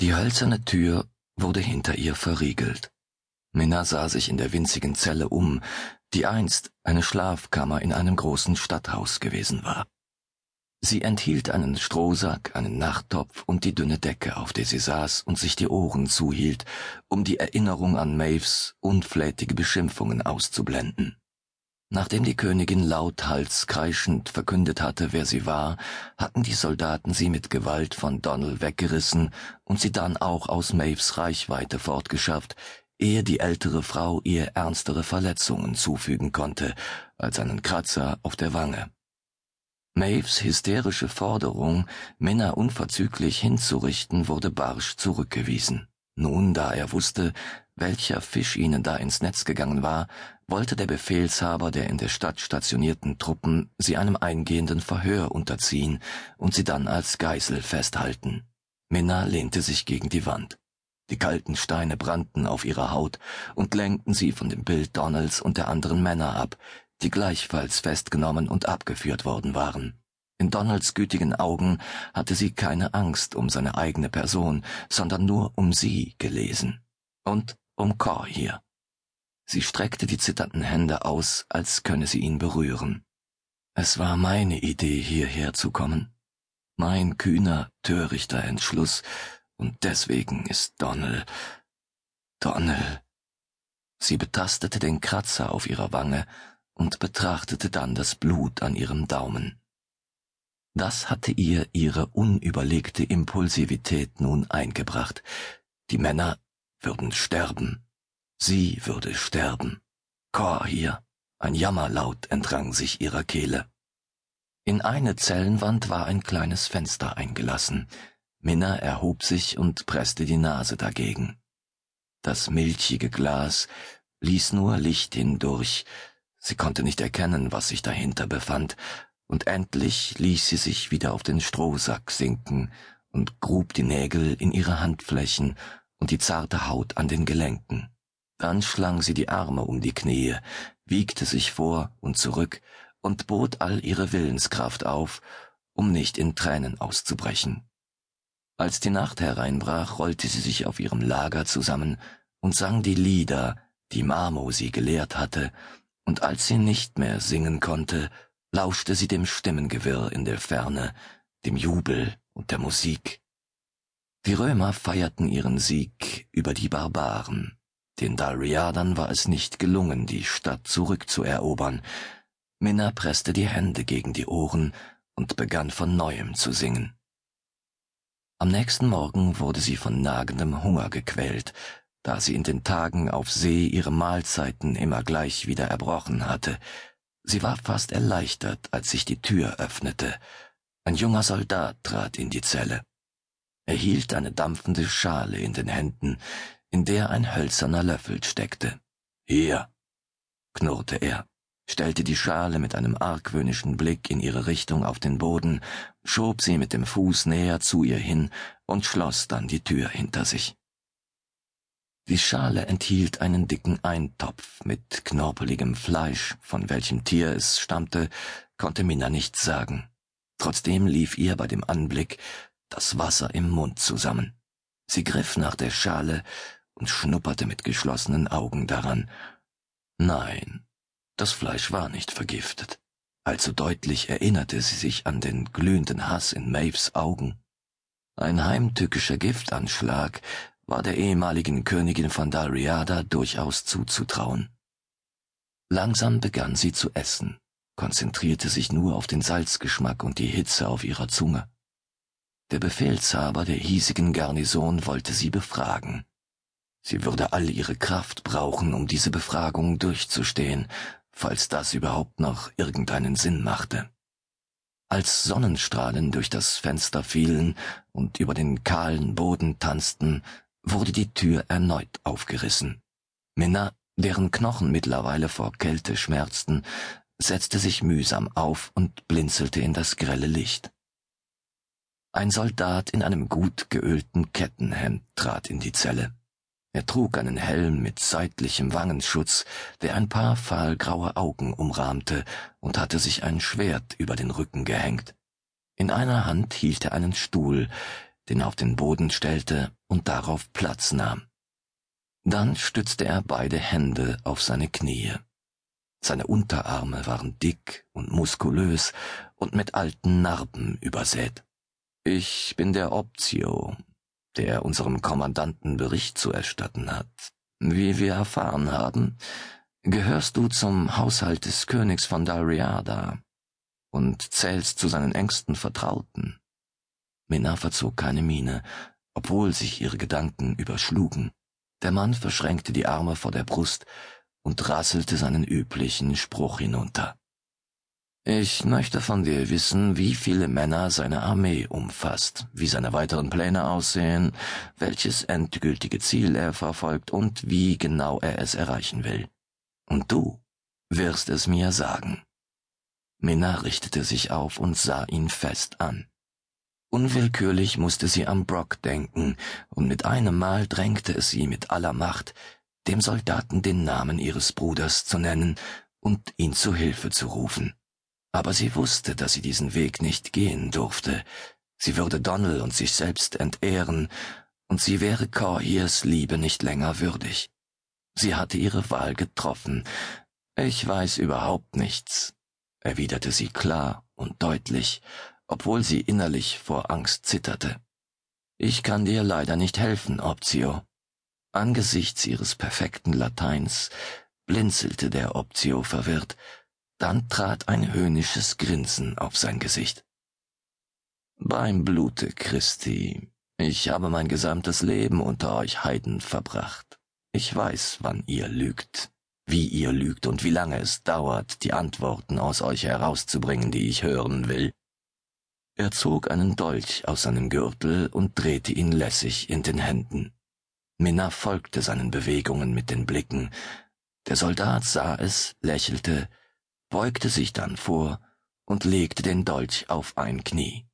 Die hölzerne Tür wurde hinter ihr verriegelt. Minna sah sich in der winzigen Zelle um, die einst eine Schlafkammer in einem großen Stadthaus gewesen war. Sie enthielt einen Strohsack, einen Nachttopf und die dünne Decke, auf der sie saß und sich die Ohren zuhielt, um die Erinnerung an Maves unflätige Beschimpfungen auszublenden. Nachdem die Königin lauthals kreischend verkündet hatte, wer sie war, hatten die Soldaten sie mit Gewalt von Donald weggerissen und sie dann auch aus Maves Reichweite fortgeschafft, ehe die ältere Frau ihr ernstere Verletzungen zufügen konnte, als einen Kratzer auf der Wange. Maves hysterische Forderung, Männer unverzüglich hinzurichten, wurde barsch zurückgewiesen. Nun, da er wusste, welcher Fisch ihnen da ins Netz gegangen war, wollte der Befehlshaber der in der Stadt stationierten Truppen sie einem eingehenden Verhör unterziehen und sie dann als Geisel festhalten. Minna lehnte sich gegen die Wand. Die kalten Steine brannten auf ihrer Haut und lenkten sie von dem Bild Donalds und der anderen Männer ab, die gleichfalls festgenommen und abgeführt worden waren. In Donalds gütigen Augen hatte sie keine Angst um seine eigene Person, sondern nur um sie gelesen. Und um Cor hier. Sie streckte die zitternden Hände aus, als könne sie ihn berühren. Es war meine Idee, hierher zu kommen. Mein kühner, törichter Entschluss, und deswegen ist Donnell. Donnell. Sie betastete den Kratzer auf ihrer Wange und betrachtete dann das Blut an ihrem Daumen. Das hatte ihr ihre unüberlegte Impulsivität nun eingebracht. Die Männer würden sterben. Sie würde sterben. Cor hier. Ein Jammerlaut entrang sich ihrer Kehle. In eine Zellenwand war ein kleines Fenster eingelassen. Minna erhob sich und presste die Nase dagegen. Das milchige Glas ließ nur Licht hindurch. Sie konnte nicht erkennen, was sich dahinter befand, und endlich ließ sie sich wieder auf den Strohsack sinken und grub die Nägel in ihre Handflächen und die zarte Haut an den Gelenken. Dann schlang sie die Arme um die Knie, wiegte sich vor und zurück und bot all ihre Willenskraft auf, um nicht in Tränen auszubrechen. Als die Nacht hereinbrach, rollte sie sich auf ihrem Lager zusammen und sang die Lieder, die Marmo sie gelehrt hatte, und als sie nicht mehr singen konnte, lauschte sie dem Stimmengewirr in der Ferne, dem Jubel und der Musik. Die Römer feierten ihren Sieg über die Barbaren. Den Dalriadern war es nicht gelungen, die Stadt zurückzuerobern. Minna presste die Hände gegen die Ohren und begann von neuem zu singen. Am nächsten Morgen wurde sie von nagendem Hunger gequält, da sie in den Tagen auf See ihre Mahlzeiten immer gleich wieder erbrochen hatte. Sie war fast erleichtert, als sich die Tür öffnete. Ein junger Soldat trat in die Zelle. Er hielt eine dampfende Schale in den Händen, in der ein hölzerner Löffel steckte. Hier, knurrte er, stellte die Schale mit einem argwöhnischen Blick in ihre Richtung auf den Boden, schob sie mit dem Fuß näher zu ihr hin und schloss dann die Tür hinter sich. Die Schale enthielt einen dicken Eintopf mit knorpeligem Fleisch, von welchem Tier es stammte, konnte Minna nicht sagen. Trotzdem lief ihr bei dem Anblick das Wasser im Mund zusammen. Sie griff nach der Schale und schnupperte mit geschlossenen Augen daran. Nein, das Fleisch war nicht vergiftet. Allzu deutlich erinnerte sie sich an den glühenden Hass in Maves Augen. Ein heimtückischer Giftanschlag war der ehemaligen Königin von Dalriada durchaus zuzutrauen. Langsam begann sie zu essen, konzentrierte sich nur auf den Salzgeschmack und die Hitze auf ihrer Zunge. Der Befehlshaber der hiesigen Garnison wollte sie befragen. Sie würde all ihre Kraft brauchen, um diese Befragung durchzustehen, falls das überhaupt noch irgendeinen Sinn machte. Als Sonnenstrahlen durch das Fenster fielen und über den kahlen Boden tanzten, wurde die Tür erneut aufgerissen. Minna, deren Knochen mittlerweile vor Kälte schmerzten, setzte sich mühsam auf und blinzelte in das grelle Licht. Ein Soldat in einem gut geölten Kettenhemd trat in die Zelle. Er trug einen Helm mit seitlichem Wangenschutz, der ein paar fahlgraue Augen umrahmte, und hatte sich ein Schwert über den Rücken gehängt. In einer Hand hielt er einen Stuhl, den er auf den Boden stellte und darauf Platz nahm. Dann stützte er beide Hände auf seine Knie. Seine Unterarme waren dick und muskulös und mit alten Narben übersät. Ich bin der Optio, der unserem Kommandanten Bericht zu erstatten hat. Wie wir erfahren haben, gehörst du zum Haushalt des Königs von Dalriada und zählst zu seinen engsten Vertrauten. Minna verzog keine Miene, obwohl sich ihre Gedanken überschlugen. Der Mann verschränkte die Arme vor der Brust und rasselte seinen üblichen Spruch hinunter. Ich möchte von dir wissen, wie viele Männer seine Armee umfasst, wie seine weiteren Pläne aussehen, welches endgültige Ziel er verfolgt und wie genau er es erreichen will. Und du wirst es mir sagen. Minna richtete sich auf und sah ihn fest an. Unwillkürlich musste sie an Brock denken, und mit einem Mal drängte es sie mit aller Macht, dem Soldaten den Namen ihres Bruders zu nennen und ihn zu Hilfe zu rufen aber sie wusste, dass sie diesen Weg nicht gehen durfte. Sie würde Donald und sich selbst entehren, und sie wäre Corhiers Liebe nicht länger würdig. Sie hatte ihre Wahl getroffen. Ich weiß überhaupt nichts, erwiderte sie klar und deutlich, obwohl sie innerlich vor Angst zitterte. Ich kann dir leider nicht helfen, Optio. Angesichts ihres perfekten Lateins blinzelte der Optio verwirrt, dann trat ein höhnisches Grinsen auf sein Gesicht. Beim Blute Christi, ich habe mein gesamtes Leben unter euch Heiden verbracht. Ich weiß, wann ihr lügt, wie ihr lügt und wie lange es dauert, die Antworten aus euch herauszubringen, die ich hören will. Er zog einen Dolch aus seinem Gürtel und drehte ihn lässig in den Händen. Minna folgte seinen Bewegungen mit den Blicken. Der Soldat sah es, lächelte, beugte sich dann vor und legte den Dolch auf ein Knie.